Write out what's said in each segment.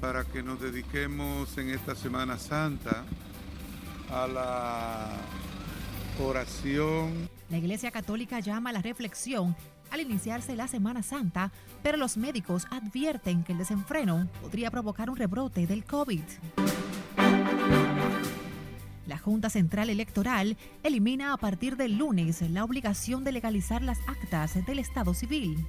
para que nos dediquemos en esta Semana Santa a la oración. La Iglesia Católica llama a la reflexión al iniciarse la Semana Santa, pero los médicos advierten que el desenfreno podría provocar un rebrote del COVID. La Junta Central Electoral elimina a partir del lunes la obligación de legalizar las actas del Estado civil.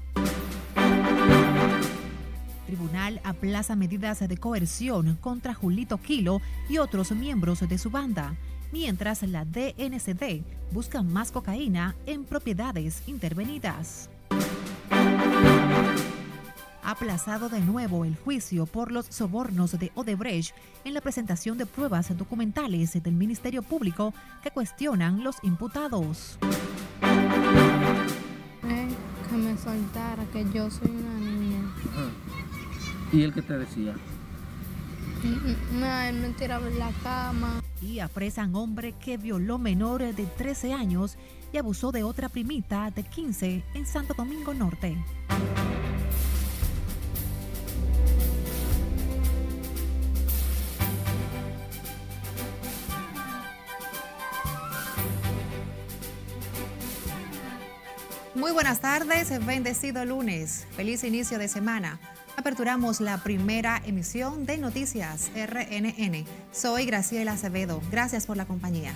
Tribunal aplaza medidas de coerción contra Julito Quilo y otros miembros de su banda, mientras la DNCD busca más cocaína en propiedades intervenidas. Aplazado de nuevo el juicio por los sobornos de Odebrecht en la presentación de pruebas documentales del Ministerio Público que cuestionan los imputados. que me soltara, que yo soy una niña. ¿Y él qué te decía? No, él me tiraba en la cama. Y apresan hombre que violó menores de 13 años y abusó de otra primita de 15 en Santo Domingo Norte. Muy buenas tardes, bendecido lunes, feliz inicio de semana. Aperturamos la primera emisión de Noticias RNN. Soy Graciela Acevedo, gracias por la compañía.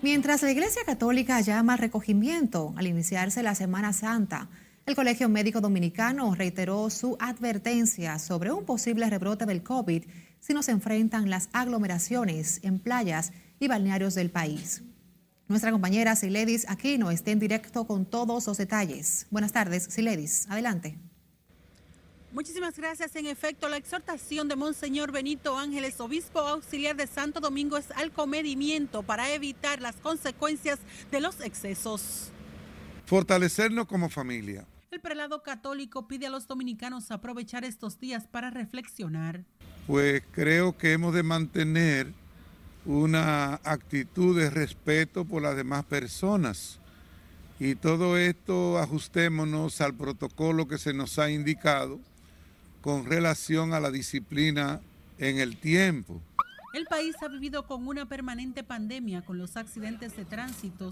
Mientras la Iglesia Católica llama al recogimiento al iniciarse la Semana Santa, el Colegio Médico Dominicano reiteró su advertencia sobre un posible rebrote del COVID si nos enfrentan las aglomeraciones en playas y balnearios del país. Nuestra compañera Siledis Aquino está en directo con todos los detalles. Buenas tardes, Siledis. Adelante. Muchísimas gracias. En efecto, la exhortación de Monseñor Benito Ángeles, obispo auxiliar de Santo Domingo, es al comedimiento para evitar las consecuencias de los excesos. Fortalecernos como familia. El prelado católico pide a los dominicanos aprovechar estos días para reflexionar. Pues creo que hemos de mantener una actitud de respeto por las demás personas. Y todo esto ajustémonos al protocolo que se nos ha indicado con relación a la disciplina en el tiempo. El país ha vivido con una permanente pandemia con los accidentes de tránsito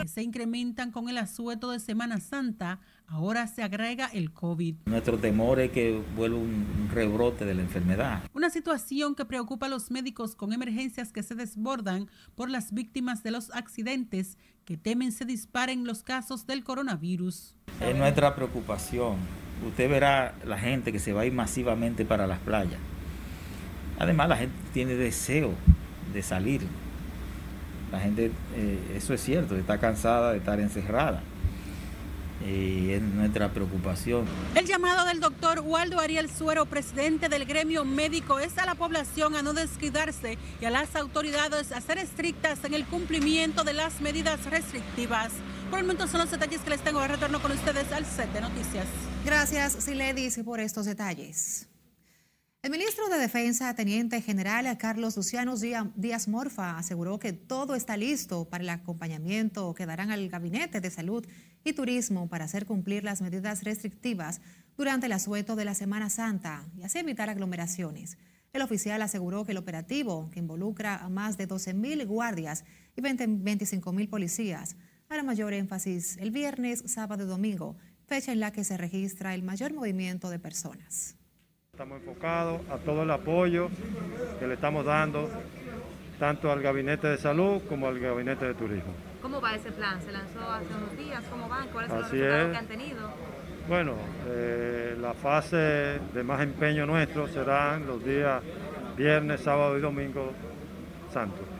que se incrementan con el asueto de Semana Santa. Ahora se agrega el COVID. Nuestro temor es que vuelva un rebrote de la enfermedad. Una situación que preocupa a los médicos con emergencias que se desbordan por las víctimas de los accidentes que temen se disparen los casos del coronavirus. Es nuestra preocupación. Usted verá la gente que se va a ir masivamente para las playas Además, la gente tiene deseo de salir. La gente, eh, eso es cierto, está cansada de estar encerrada. Y es nuestra preocupación. El llamado del doctor Waldo Ariel Suero, presidente del gremio médico, es a la población a no descuidarse y a las autoridades a ser estrictas en el cumplimiento de las medidas restrictivas. Por el momento son los detalles que les tengo. de retorno con ustedes al set de noticias. Gracias, Siledis, por estos detalles. El ministro de Defensa, Teniente General Carlos Luciano Díaz Morfa, aseguró que todo está listo para el acompañamiento que darán al Gabinete de Salud y Turismo para hacer cumplir las medidas restrictivas durante el asueto de la Semana Santa y así evitar aglomeraciones. El oficial aseguró que el operativo, que involucra a más de 12.000 guardias y 25.000 policías, hará mayor énfasis el viernes, sábado y domingo, fecha en la que se registra el mayor movimiento de personas. Estamos enfocados a todo el apoyo que le estamos dando tanto al Gabinete de Salud como al Gabinete de Turismo. ¿Cómo va ese plan? ¿Se lanzó hace unos días? ¿Cómo van? ¿Cuáles son los resultados que han tenido? Bueno, eh, la fase de más empeño nuestro serán los días viernes, sábado y domingo santo.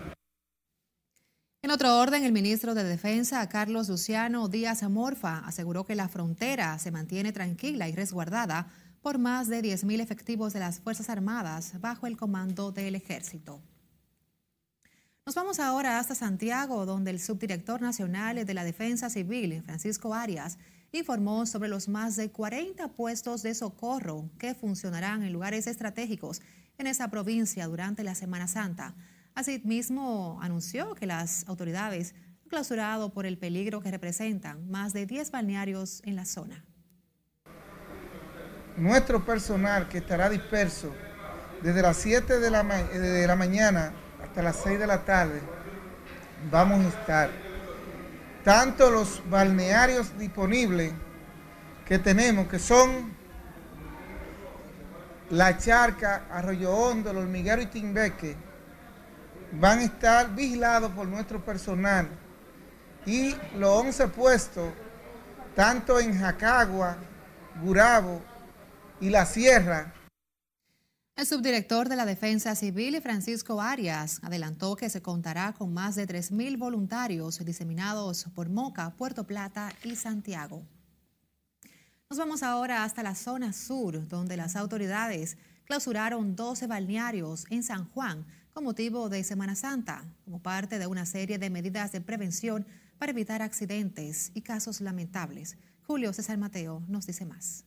En otro orden, el ministro de Defensa, Carlos Luciano Díaz Amorfa, aseguró que la frontera se mantiene tranquila y resguardada por más de 10.000 efectivos de las Fuerzas Armadas bajo el comando del Ejército. Nos vamos ahora hasta Santiago, donde el subdirector nacional de la Defensa Civil, Francisco Arias, informó sobre los más de 40 puestos de socorro que funcionarán en lugares estratégicos en esa provincia durante la Semana Santa. Asimismo, anunció que las autoridades han clausurado por el peligro que representan más de 10 balnearios en la zona. nuestro personal que estará disperso desde las 7 de la, de la mañana hasta las 6 de la tarde, vamos a estar. Tanto los balnearios disponibles que tenemos, que son La Charca, Arroyo Hondo, El Hormiguero y Timbeque, van a estar vigilados por nuestro personal y los 11 puestos, tanto en Jacagua, Gurabo y La Sierra, el subdirector de la Defensa Civil, Francisco Arias, adelantó que se contará con más de 3.000 voluntarios diseminados por Moca, Puerto Plata y Santiago. Nos vamos ahora hasta la zona sur, donde las autoridades clausuraron 12 balnearios en San Juan con motivo de Semana Santa, como parte de una serie de medidas de prevención para evitar accidentes y casos lamentables. Julio César Mateo nos dice más.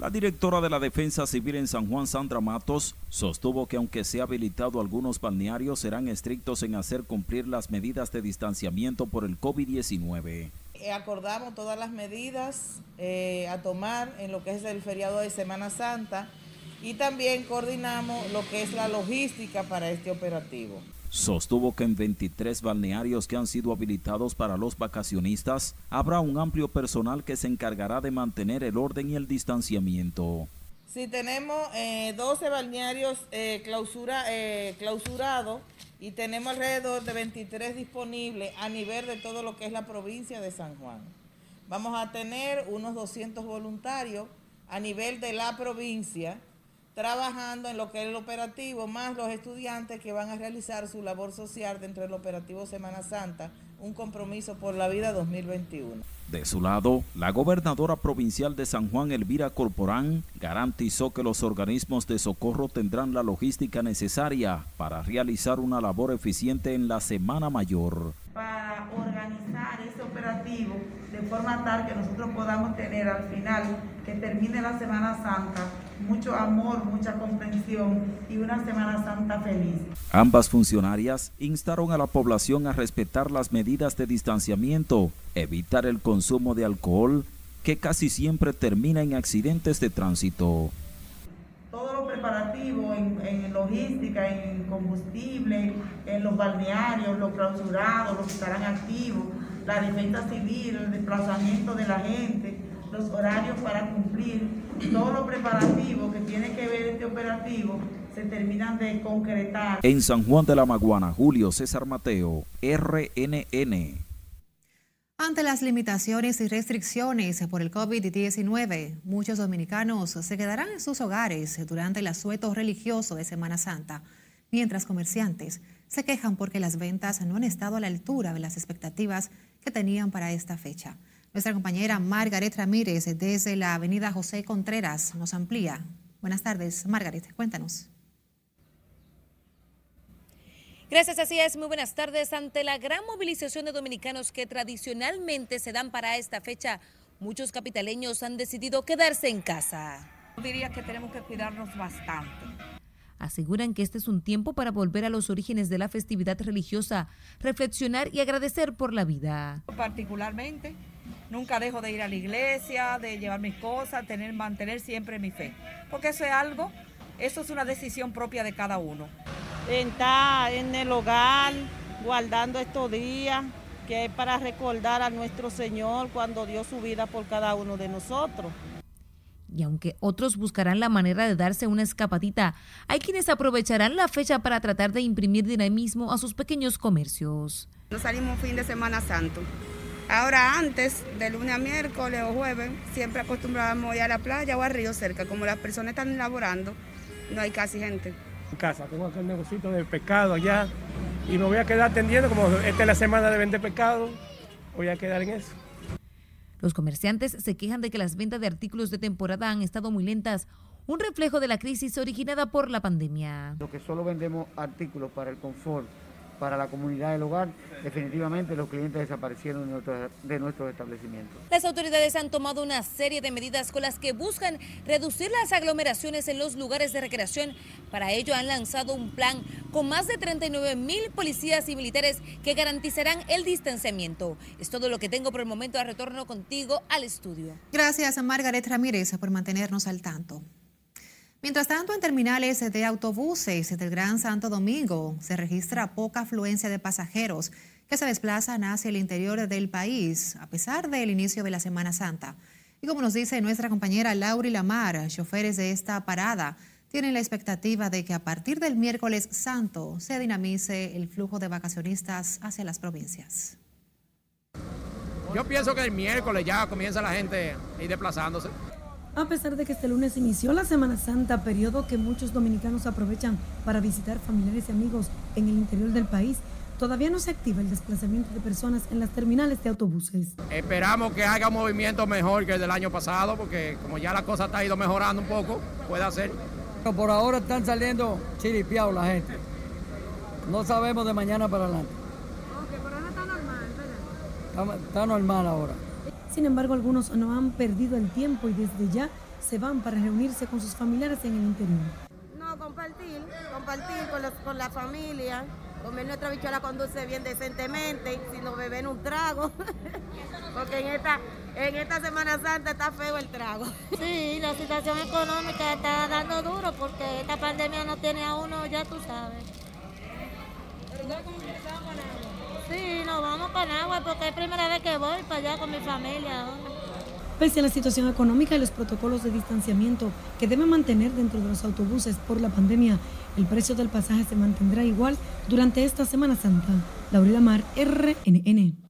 La directora de la Defensa Civil en San Juan, Sandra Matos, sostuvo que aunque se ha habilitado algunos balnearios, serán estrictos en hacer cumplir las medidas de distanciamiento por el COVID-19. Eh, acordamos todas las medidas eh, a tomar en lo que es el feriado de Semana Santa y también coordinamos lo que es la logística para este operativo. Sostuvo que en 23 balnearios que han sido habilitados para los vacacionistas habrá un amplio personal que se encargará de mantener el orden y el distanciamiento. Si tenemos 12 eh, balnearios eh, clausura, eh, clausurados y tenemos alrededor de 23 disponibles a nivel de todo lo que es la provincia de San Juan. Vamos a tener unos 200 voluntarios a nivel de la provincia trabajando en lo que es el operativo, más los estudiantes que van a realizar su labor social dentro del operativo Semana Santa, un compromiso por la vida 2021. De su lado, la gobernadora provincial de San Juan, Elvira Corporán, garantizó que los organismos de socorro tendrán la logística necesaria para realizar una labor eficiente en la Semana Mayor. Para organizar ese operativo de forma tal que nosotros podamos tener al final, que termine la Semana Santa, mucho amor, mucha comprensión y una Semana Santa feliz. Ambas funcionarias instaron a la población a respetar las medidas de distanciamiento, evitar el consumo de alcohol, que casi siempre termina en accidentes de tránsito. Todo lo preparativo en, en logística, en combustible, en los balnearios, los clausurados, los que estarán activos, la defensa civil, el desplazamiento de la gente, los horarios para cumplir, todos los preparativos que tiene que ver este operativo se terminan de concretar. En San Juan de la Maguana, Julio César Mateo, RNN. Ante las limitaciones y restricciones por el COVID-19, muchos dominicanos se quedarán en sus hogares durante el asueto religioso de Semana Santa, mientras comerciantes se quejan porque las ventas no han estado a la altura de las expectativas que tenían para esta fecha. Nuestra compañera Margaret Ramírez desde la avenida José Contreras nos amplía. Buenas tardes, Margaret, cuéntanos. Gracias, así es. Muy buenas tardes. Ante la gran movilización de dominicanos que tradicionalmente se dan para esta fecha, muchos capitaleños han decidido quedarse en casa. diría que tenemos que cuidarnos bastante. Aseguran que este es un tiempo para volver a los orígenes de la festividad religiosa, reflexionar y agradecer por la vida. Particularmente Nunca dejo de ir a la iglesia, de llevar mis cosas, tener, mantener siempre mi fe. Porque eso es algo, eso es una decisión propia de cada uno. Estar en el hogar, guardando estos días, que es para recordar a nuestro Señor cuando dio su vida por cada uno de nosotros. Y aunque otros buscarán la manera de darse una escapadita, hay quienes aprovecharán la fecha para tratar de imprimir dinamismo a sus pequeños comercios. Nos salimos fin de Semana Santo Ahora antes, de lunes a miércoles o jueves, siempre acostumbrábamos ir a la playa o al río cerca. Como las personas están laborando, no hay casi gente. En casa, tengo aquel negocio de pescado allá y me voy a quedar atendiendo, como esta es la semana de vender pescado, voy a quedar en eso. Los comerciantes se quejan de que las ventas de artículos de temporada han estado muy lentas, un reflejo de la crisis originada por la pandemia. Lo que solo vendemos artículos para el confort para la comunidad del hogar, definitivamente los clientes desaparecieron de, nuestros establecimientos. Las autoridades han tomado una serie de medidas con las que buscan reducir las aglomeraciones en los lugares de recreación. Para ello han lanzado un plan con más de 39 mil policías y militares que garantizarán el distanciamiento. Es todo lo que tengo por el momento. A retorno contigo al estudio. Gracias a Margaret Ramírez por mantenernos al tanto. Mientras tanto, en terminales de autobuses del Gran Santo Domingo se registra poca afluencia de pasajeros que se desplazan hacia el interior del país, a pesar del inicio de la Semana Santa. Y como nos dice nuestra compañera Lauri Lamar, choferes de esta parada tienen la expectativa de que a partir del miércoles santo se dinamice el flujo de vacacionistas hacia las provincias. Yo pienso que el miércoles ya comienza la gente a ir desplazándose a pesar de que este lunes inició la Semana Santa, periodo que muchos dominicanos aprovechan para visitar familiares y amigos en el interior del país, todavía no se activa el desplazamiento de personas en las terminales de autobuses. Esperamos que haga un movimiento mejor que el del año pasado, porque como ya la cosa está ido mejorando un poco, puede hacer. Pero por ahora están saliendo chiripiados la gente. No sabemos de mañana para adelante. Ok, pero ahora está normal, ¿verdad? está normal ahora. Sin embargo, algunos no han perdido el tiempo y desde ya se van para reunirse con sus familiares en el interior. No, compartir, compartir con, con la familia, comer nuestra bichuela conduce bien decentemente, si no beben un trago, porque en esta, en esta Semana Santa está feo el trago. Sí, la situación económica está dando duro porque esta pandemia no tiene a uno, ya tú sabes. Sí, nos vamos para agua porque es primera vez que voy para allá con mi familia. Pese a la situación económica y los protocolos de distanciamiento que deben mantener dentro de los autobuses por la pandemia, el precio del pasaje se mantendrá igual durante esta Semana Santa. Laurila Mar, RNN.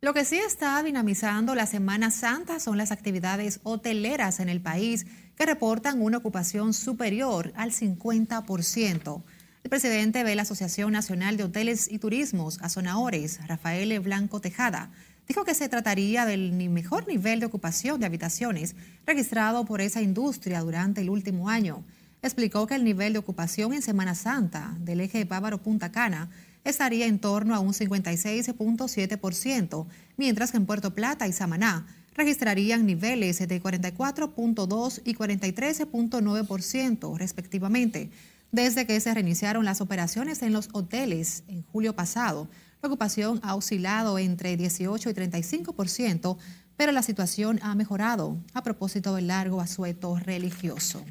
Lo que sí está dinamizando la Semana Santa son las actividades hoteleras en el país que reportan una ocupación superior al 50%. El presidente de la Asociación Nacional de Hoteles y Turismos, Azonaores, Rafael Blanco Tejada, dijo que se trataría del mejor nivel de ocupación de habitaciones registrado por esa industria durante el último año. Explicó que el nivel de ocupación en Semana Santa del eje Bávaro-Punta Cana estaría en torno a un 56.7%, mientras que en Puerto Plata y Samaná registrarían niveles de 44.2 y 43.9% respectivamente desde que se reiniciaron las operaciones en los hoteles en julio pasado, la ocupación ha oscilado entre 18 y 35%, pero la situación ha mejorado a propósito del largo asueto religioso.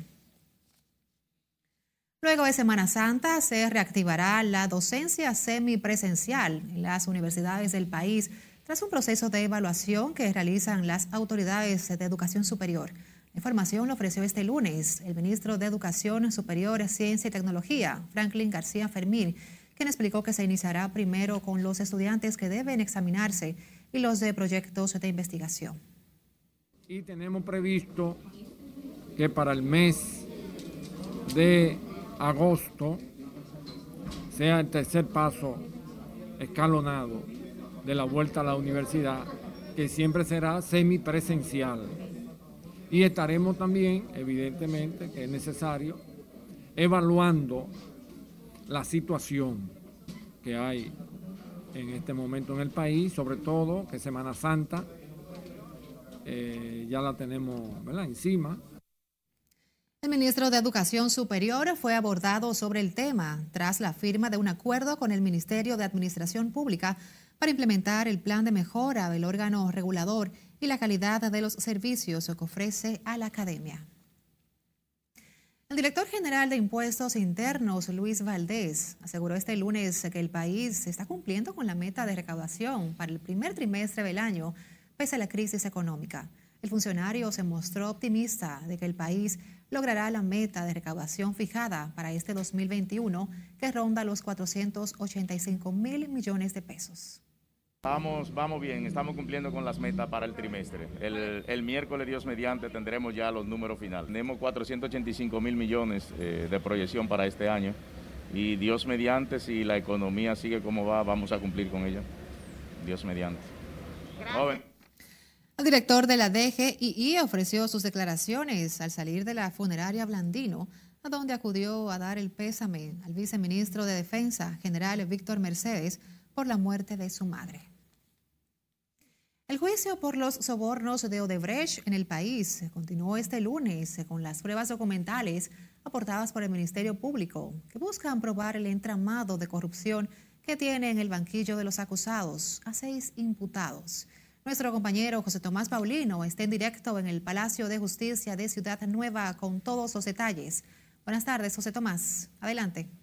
Luego de Semana Santa se reactivará la docencia semipresencial en las universidades del país tras un proceso de evaluación que realizan las autoridades de educación superior. Información lo ofreció este lunes el ministro de Educación Superior, Ciencia y Tecnología, Franklin García Fermín, quien explicó que se iniciará primero con los estudiantes que deben examinarse y los de proyectos de investigación. Y tenemos previsto que para el mes de agosto sea el tercer paso escalonado de la vuelta a la universidad, que siempre será semipresencial y estaremos también, evidentemente, que es necesario, evaluando la situación que hay en este momento en el país, sobre todo que Semana Santa eh, ya la tenemos encima. El ministro de Educación Superior fue abordado sobre el tema tras la firma de un acuerdo con el Ministerio de Administración Pública para implementar el plan de mejora del órgano regulador y la calidad de los servicios que ofrece a la academia. El director general de Impuestos Internos, Luis Valdés, aseguró este lunes que el país está cumpliendo con la meta de recaudación para el primer trimestre del año, pese a la crisis económica. El funcionario se mostró optimista de que el país logrará la meta de recaudación fijada para este 2021, que ronda los 485 mil millones de pesos. Vamos, vamos bien, estamos cumpliendo con las metas para el trimestre. El, miércoles, Dios mediante, tendremos ya los números finales. Tenemos 485 mil millones eh, de proyección para este año y Dios mediante, si la economía sigue como va, vamos a cumplir con ella. Dios mediante. El director de la DGII ofreció sus declaraciones al salir de la funeraria Blandino a donde acudió a dar el pésame al viceministro de Defensa, general Víctor Mercedes, por la muerte de su madre. El juicio por los sobornos de Odebrecht en el país continuó este lunes con las pruebas documentales aportadas por el Ministerio Público, que buscan probar el entramado de corrupción que tiene en el banquillo de los acusados a seis imputados. Nuestro compañero José Tomás Paulino está en directo en el Palacio de Justicia de Ciudad Nueva con todos los detalles. Buenas tardes, José Tomás. Adelante.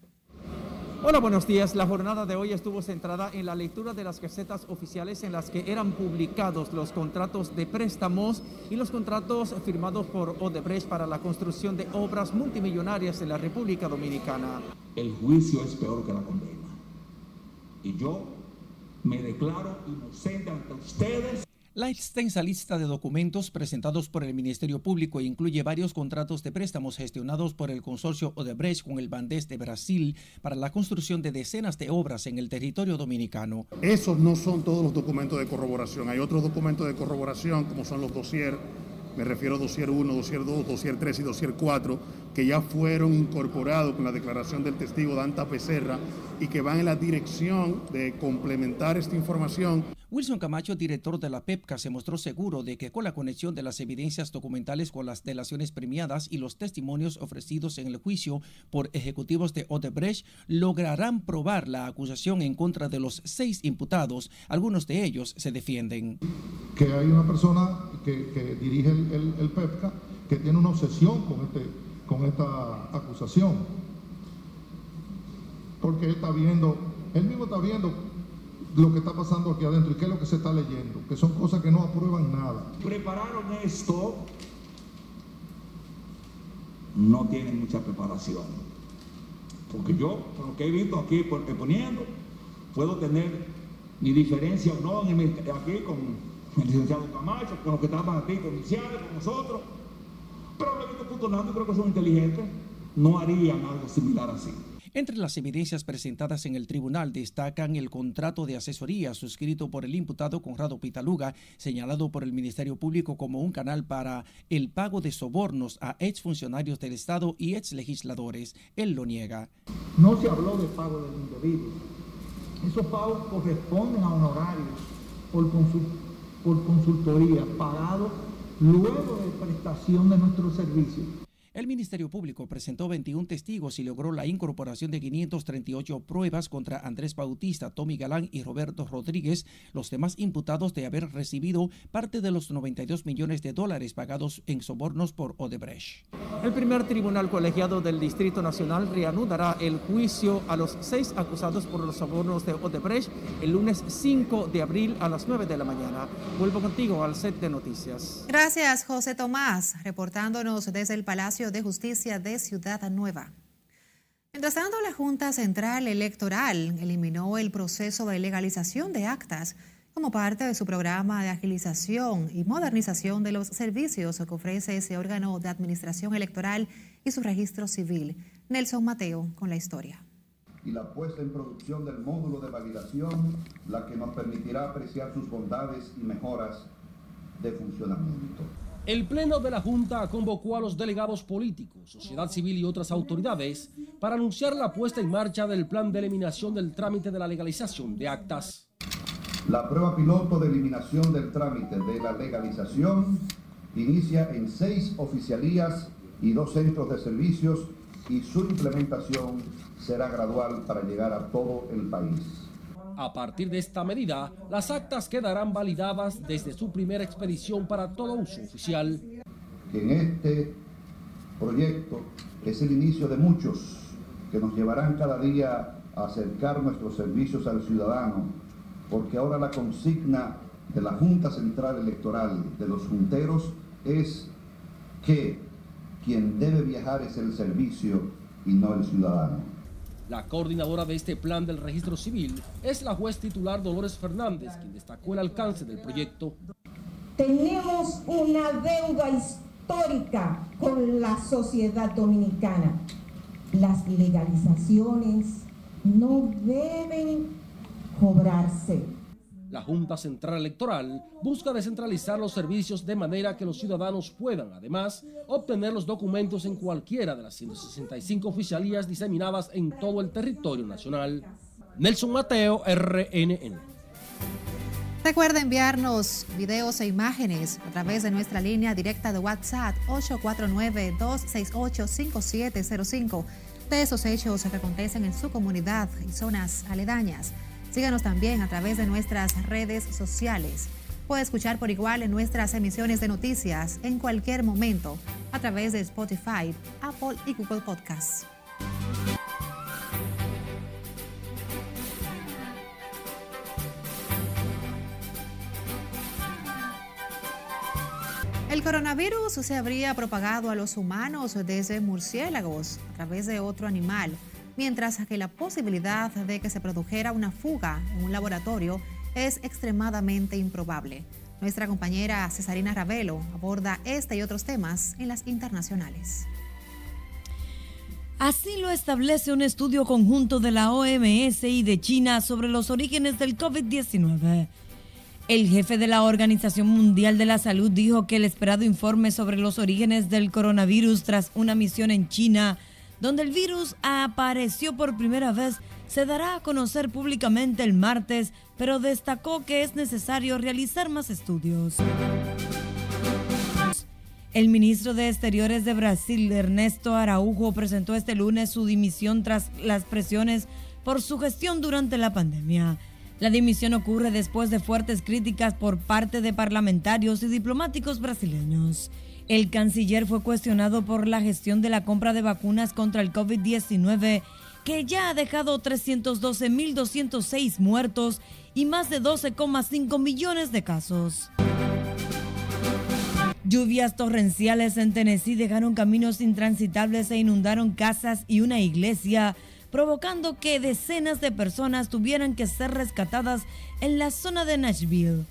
Hola, buenos días. La jornada de hoy estuvo centrada en la lectura de las gacetas oficiales en las que eran publicados los contratos de préstamos y los contratos firmados por Odebrecht para la construcción de obras multimillonarias en la República Dominicana. El juicio es peor que la condena. Y yo me declaro inocente ante ustedes. La extensa lista de documentos presentados por el Ministerio Público incluye varios contratos de préstamos gestionados por el consorcio Odebrecht con el Bandés de Brasil para la construcción de decenas de obras en el territorio dominicano. Esos no son todos los documentos de corroboración. Hay otros documentos de corroboración como son los dossier, me refiero a dossier 1, dossier 2, dossier 3 y dossier 4, que ya fueron incorporados con la declaración del testigo Danta Becerra y que van en la dirección de complementar esta información Wilson Camacho, director de la PEPCA, se mostró seguro de que con la conexión de las evidencias documentales con las delaciones premiadas y los testimonios ofrecidos en el juicio por ejecutivos de Odebrecht lograrán probar la acusación en contra de los seis imputados. Algunos de ellos se defienden. Que hay una persona que, dirige el, PEPCA que tiene una obsesión con, este, con esta acusación. Porque él está viendo, él mismo está viendo lo que está pasando aquí adentro y qué es lo que se está leyendo, que son cosas que no aprueban nada. Prepararon esto, no tienen mucha preparación. Porque yo, con lo que he visto aquí poniendo, puedo tener mi diferencia o no aquí con el licenciado Camacho, con los que estaban aquí, con iniciales, con nosotros. Pero funcionando y creo que son inteligentes. No harían algo similar así. Entre las evidencias presentadas en el tribunal destacan el contrato de asesoría suscrito por el imputado Conrado Pitaluga, señalado por el Ministerio Público como un canal para el pago de sobornos a exfuncionarios del Estado y exlegisladores. Él lo niega. No se habló de pago del individuo. Esos pagos corresponden a honorarios por, por consultoría pagados luego de prestación de nuestros servicios. El Ministerio Público presentó 21 testigos y logró la incorporación de 538 pruebas contra Andrés Bautista, Tommy Galán y Roberto Rodríguez, los demás imputados de haber recibido parte de los 92 millones de dólares pagados en sobornos por Odebrecht. El primer tribunal colegiado del Distrito Nacional reanudará el juicio a los seis acusados por los sobornos de Odebrecht el lunes 5 de abril a las 9 de la mañana. Vuelvo contigo al set de noticias. Gracias, José Tomás, reportándonos desde el Palacio de Justicia de Ciudad Nueva. Mientras tanto, la Junta Central Electoral eliminó el proceso de legalización de actas como parte de su programa de agilización y modernización de los servicios que ofrece ese órgano de administración electoral y su registro civil. Nelson Mateo con la historia. Y la puesta en producción del módulo de validación, la que nos permitirá apreciar sus bondades y mejoras de funcionamiento. El Pleno de la Junta convocó a los delegados políticos, sociedad civil y otras autoridades para anunciar la puesta en marcha del plan de eliminación del trámite de la legalización de actas. La prueba piloto de eliminación del trámite de la legalización inicia en seis oficialías y dos centros de servicios y su implementación será gradual para llegar a todo el país. A partir de esta medida, las actas quedarán validadas desde su primera expedición para todo uso oficial. Que en este proyecto es el inicio de muchos que nos llevarán cada día a acercar nuestros servicios al ciudadano, porque ahora la consigna de la Junta Central Electoral de los junteros es que quien debe viajar es el servicio y no el ciudadano. La coordinadora de este plan del registro civil es la juez titular Dolores Fernández, quien destacó el alcance del proyecto. Tenemos una deuda histórica con la sociedad dominicana. Las legalizaciones no deben cobrarse. La Junta Central Electoral busca descentralizar los servicios de manera que los ciudadanos puedan, además, obtener los documentos en cualquiera de las 165 oficialías diseminadas en todo el territorio nacional. Nelson Mateo, RNN. Recuerda enviarnos videos e imágenes a través de nuestra línea directa de WhatsApp 849-268-5705 de esos hechos que acontecen en su comunidad y zonas aledañas. Síganos también a través de nuestras redes sociales. Puede escuchar por igual en nuestras emisiones de noticias en cualquier momento a través de Spotify, Apple y Google Podcasts. El coronavirus se habría propagado a los humanos desde murciélagos a través de otro animal, mientras que la posibilidad de que se produjera una fuga en un laboratorio es extremadamente improbable. Nuestra compañera Cesarina Ravelo aborda este y otros temas en las internacionales. Así lo establece un estudio conjunto de la OMS y de China sobre los orígenes del COVID-19. El jefe de la Organización Mundial de la Salud dijo que el esperado informe sobre los orígenes del coronavirus tras una misión en China, donde el virus apareció por primera vez, se dará a conocer públicamente el martes, pero destacó que es necesario realizar más estudios. El ministro de Exteriores de Brasil, Ernesto Araujo, presentó este lunes su dimisión tras las presiones por su gestión durante la pandemia. La dimisión ocurre después de fuertes críticas por parte de parlamentarios y diplomáticos brasileños. El canciller fue cuestionado por la gestión de la compra de vacunas contra el COVID-19, que ya ha dejado 312.206 muertos y más de 12,5 millones de casos. Lluvias torrenciales en Tennessee dejaron caminos intransitables e inundaron casas y una iglesia provocando que decenas de personas tuvieran que ser rescatadas en la zona de Nashville.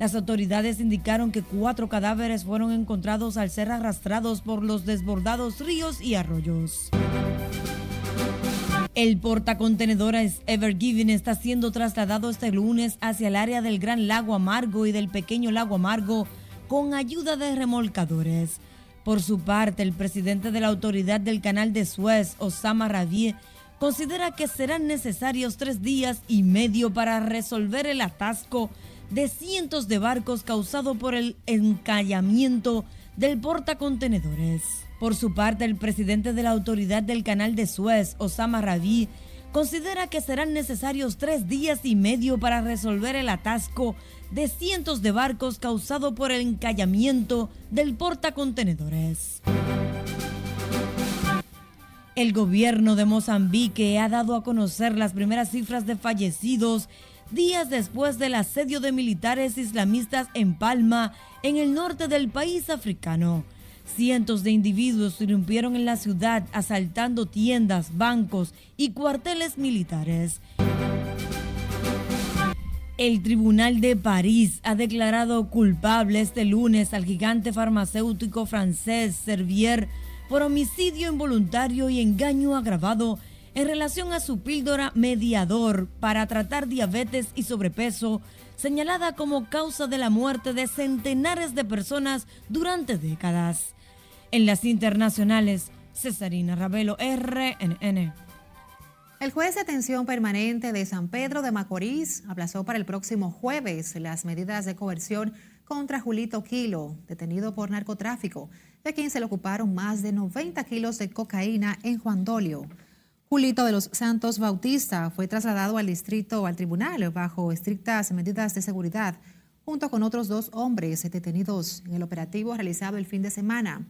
Las autoridades indicaron que cuatro cadáveres fueron encontrados al ser arrastrados por los desbordados ríos y arroyos. El portacontenedores Ever Given está siendo trasladado este lunes hacia el área del Gran Lago Amargo y del Pequeño Lago Amargo con ayuda de remolcadores. Por su parte, el presidente de la Autoridad del Canal de Suez, Osama Rabieh, considera que serán necesarios tres días y medio para resolver el atasco de cientos de barcos causado por el encallamiento del portacontenedores. Por su parte, el presidente de la Autoridad del Canal de Suez, Osama Rabi, considera que serán necesarios tres días y medio para resolver el atasco de cientos de barcos causado por el encallamiento del portacontenedores. El gobierno de Mozambique ha dado a conocer las primeras cifras de fallecidos días después del asedio de militares islamistas en Palma, en el norte del país africano. Cientos de individuos irrumpieron en la ciudad asaltando tiendas, bancos y cuarteles militares. El Tribunal de París ha declarado culpable este lunes al gigante farmacéutico francés Servier por homicidio involuntario y engaño agravado en relación a su píldora mediador para tratar diabetes y sobrepeso, señalada como causa de la muerte de centenares de personas durante décadas. En las internacionales, Cesarina Ravelo, RNN. El juez de atención permanente de San Pedro de Macorís aplazó para el próximo jueves las medidas de coerción contra Julito Kilo, detenido por narcotráfico de quien se le ocuparon más de 90 kilos de cocaína en Juan Dolio. Julito de los Santos Bautista fue trasladado al distrito, al tribunal, bajo estrictas medidas de seguridad, junto con otros dos hombres detenidos en el operativo realizado el fin de semana.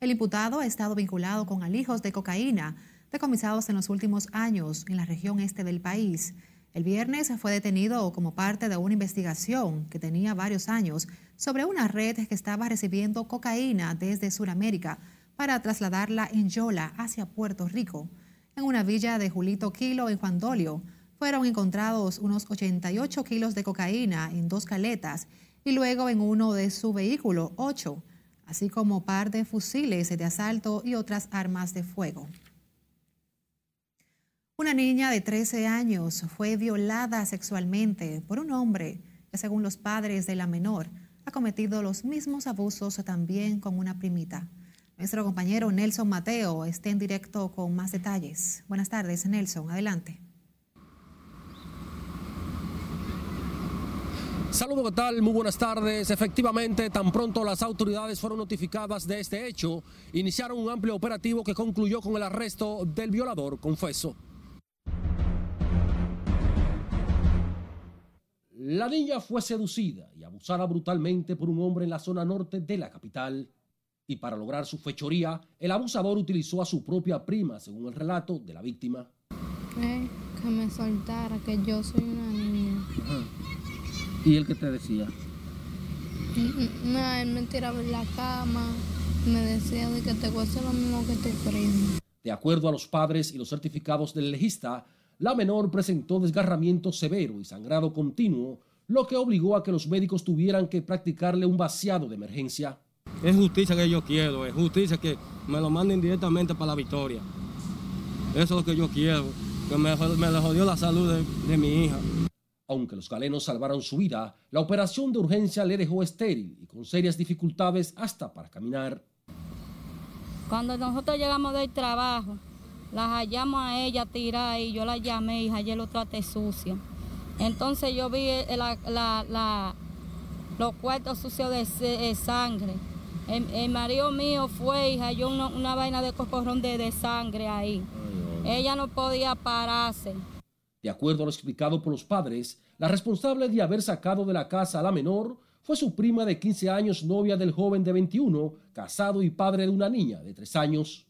El imputado ha estado vinculado con alijos de cocaína decomisados en los últimos años en la región este del país. El viernes fue detenido como parte de una investigación que tenía varios años sobre una red que estaba recibiendo cocaína desde Sudamérica para trasladarla en Yola hacia Puerto Rico. En una villa de Julito Kilo en Juan Dolio fueron encontrados unos 88 kilos de cocaína en dos caletas y luego en uno de su vehículo ocho, así como par de fusiles de asalto y otras armas de fuego. Una niña de 13 años fue violada sexualmente por un hombre que según los padres de la menor ha cometido los mismos abusos también con una primita. Nuestro compañero Nelson Mateo está en directo con más detalles. Buenas tardes, Nelson. Adelante. Saludos, ¿qué tal? Muy buenas tardes. Efectivamente, tan pronto las autoridades fueron notificadas de este hecho, iniciaron un amplio operativo que concluyó con el arresto del violador confeso. La niña fue seducida y abusada brutalmente por un hombre en la zona norte de la capital. Y para lograr su fechoría, el abusador utilizó a su propia prima, según el relato de la víctima. Eh, que me soltara, que yo soy una niña. ¿Y él qué te decía? No, él me tiraba en la cama, me decía de que te voy a hacer lo mismo que tu primo. De acuerdo a los padres y los certificados del legista, la menor presentó desgarramiento severo y sangrado continuo, lo que obligó a que los médicos tuvieran que practicarle un vaciado de emergencia. Es justicia que yo quiero, es justicia que me lo manden directamente para la victoria. Eso es lo que yo quiero, que me, me jodió la salud de, de mi hija. Aunque los galenos salvaron su vida, la operación de urgencia le dejó estéril y con serias dificultades hasta para caminar. Cuando nosotros llegamos del trabajo, las hallamos a ella tirada y yo la llamé y ayer lo traté sucia. Entonces yo vi la, la, la, los cuartos sucios de, de sangre. El, el, marido mío fue y halló una, una vaina de cocorrón de, de sangre ahí. Ay, ay. Ella no podía pararse. De acuerdo a lo explicado por los padres, la responsable de haber sacado de la casa a la menor fue su prima de 15 años, novia del joven de 21, casado y padre de una niña de 3 años.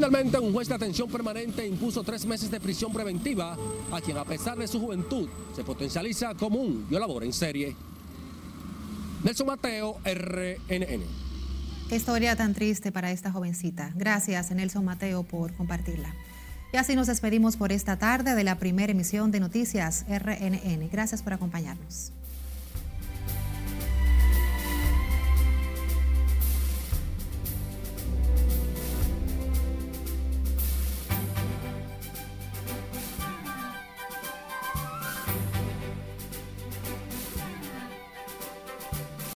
Finalmente, un juez de atención permanente impuso tres meses de prisión preventiva a quien, a pesar de su juventud, se potencializa como un violador en serie. Nelson Mateo, RNN. Qué historia tan triste para esta jovencita. Gracias, Nelson Mateo, por compartirla. Y así nos despedimos por esta tarde de la primera emisión de Noticias RNN. Gracias por acompañarnos.